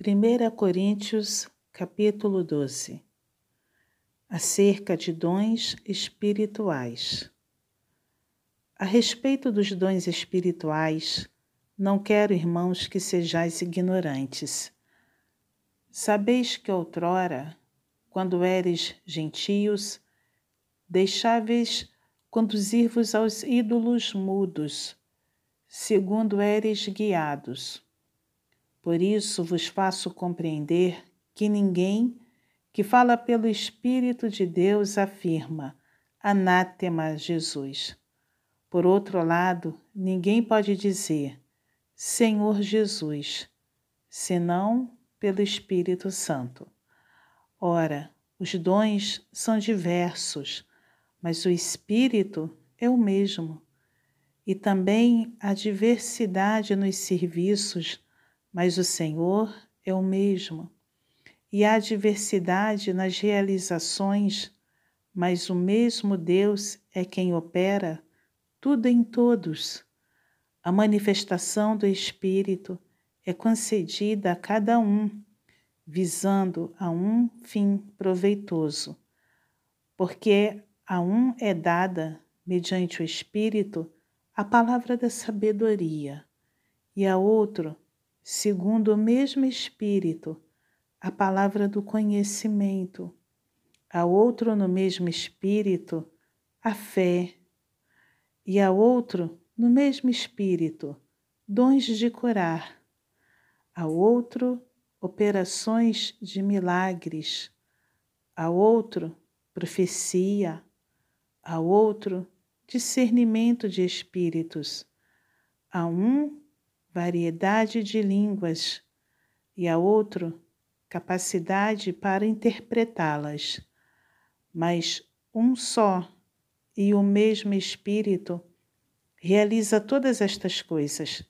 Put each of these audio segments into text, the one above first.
1 Coríntios, capítulo 12 Acerca de dons espirituais. A respeito dos dons espirituais, não quero, irmãos, que sejais ignorantes. Sabeis que outrora, quando eres gentios, deixáveis conduzir-vos aos ídolos mudos, segundo eres guiados por isso vos faço compreender que ninguém que fala pelo Espírito de Deus afirma: Anátema Jesus. Por outro lado, ninguém pode dizer: Senhor Jesus, senão pelo Espírito Santo. Ora, os dons são diversos, mas o Espírito é o mesmo. E também a diversidade nos serviços mas o Senhor é o mesmo. E há diversidade nas realizações, mas o mesmo Deus é quem opera tudo em todos. A manifestação do Espírito é concedida a cada um, visando a um fim proveitoso, porque a um é dada, mediante o Espírito, a palavra da sabedoria, e a outro segundo o mesmo Espírito, a palavra do conhecimento, a outro no mesmo Espírito, a fé, e a outro no mesmo Espírito, dons de curar, a outro operações de milagres, a outro profecia, a outro discernimento de espíritos, a um variedade de línguas, e a outro, capacidade para interpretá-las. Mas um só e o mesmo Espírito realiza todas estas coisas,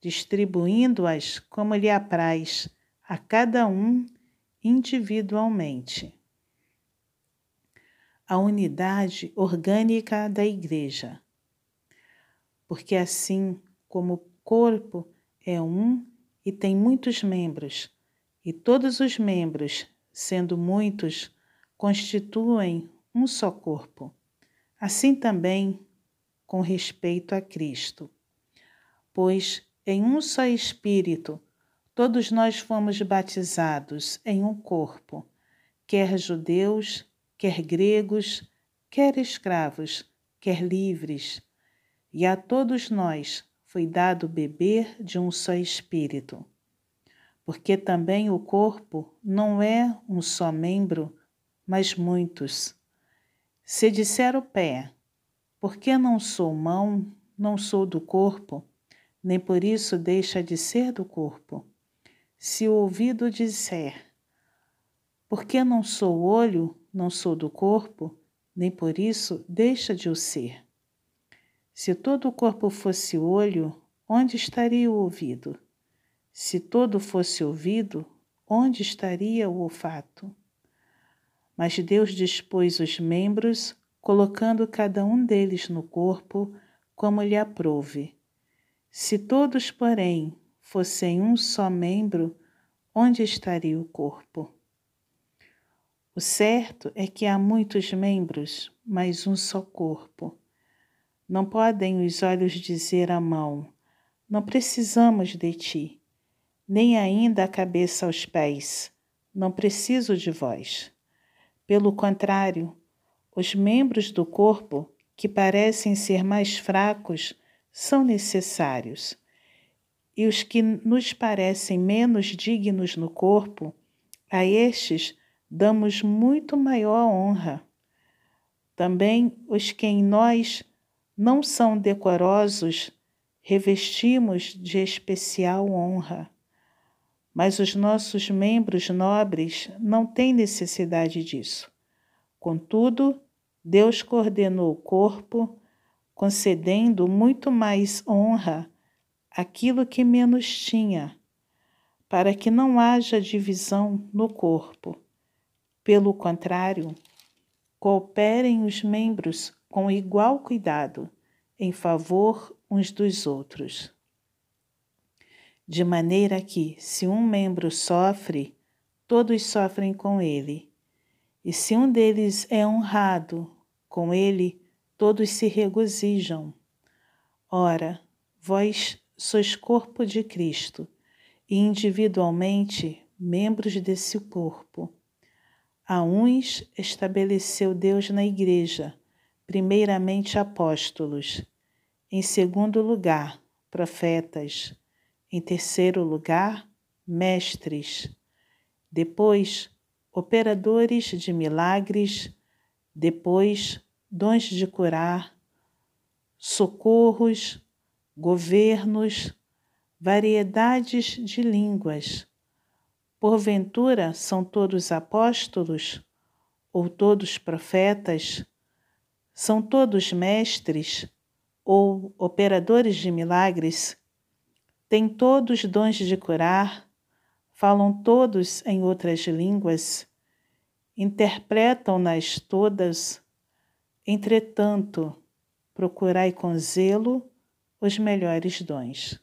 distribuindo-as como lhe apraz a cada um individualmente. A unidade orgânica da Igreja. Porque assim como corpo é um e tem muitos membros, e todos os membros, sendo muitos, constituem um só corpo. Assim também com respeito a Cristo. Pois em um só Espírito todos nós fomos batizados em um corpo, quer judeus, quer gregos, quer escravos, quer livres, e a todos nós foi dado beber de um só espírito. Porque também o corpo não é um só membro, mas muitos. Se disser o pé, porque não sou mão, não sou do corpo, nem por isso deixa de ser do corpo. Se o ouvido disser, porque não sou olho, não sou do corpo, nem por isso deixa de o ser. Se todo o corpo fosse olho, onde estaria o ouvido? Se todo fosse ouvido, onde estaria o olfato? Mas Deus dispôs os membros, colocando cada um deles no corpo como lhe aprouve. Se todos, porém, fossem um só membro, onde estaria o corpo? O certo é que há muitos membros, mas um só corpo. Não podem os olhos dizer à mão: Não precisamos de ti, nem ainda a cabeça aos pés: Não preciso de vós. Pelo contrário, os membros do corpo, que parecem ser mais fracos, são necessários. E os que nos parecem menos dignos no corpo, a estes damos muito maior honra. Também os que em nós não são decorosos, revestimos de especial honra. Mas os nossos membros nobres não têm necessidade disso. Contudo, Deus coordenou o corpo, concedendo muito mais honra àquilo que menos tinha, para que não haja divisão no corpo. Pelo contrário, cooperem os membros com igual cuidado em favor uns dos outros. de maneira que, se um membro sofre, todos sofrem com ele. E se um deles é honrado, com ele todos se regozijam. Ora, vós sois corpo de Cristo e individualmente membros desse corpo. A uns estabeleceu Deus na Igreja, primeiramente apóstolos, em segundo lugar, profetas em terceiro lugar, mestres. Depois, operadores de milagres. Depois, dons de curar, socorros, governos, variedades de línguas. Porventura são todos apóstolos? Ou todos profetas? São todos mestres? Ou operadores de milagres? têm todos dons de curar, falam todos em outras línguas, interpretam-nas todas. Entretanto, procurai com zelo os melhores dons.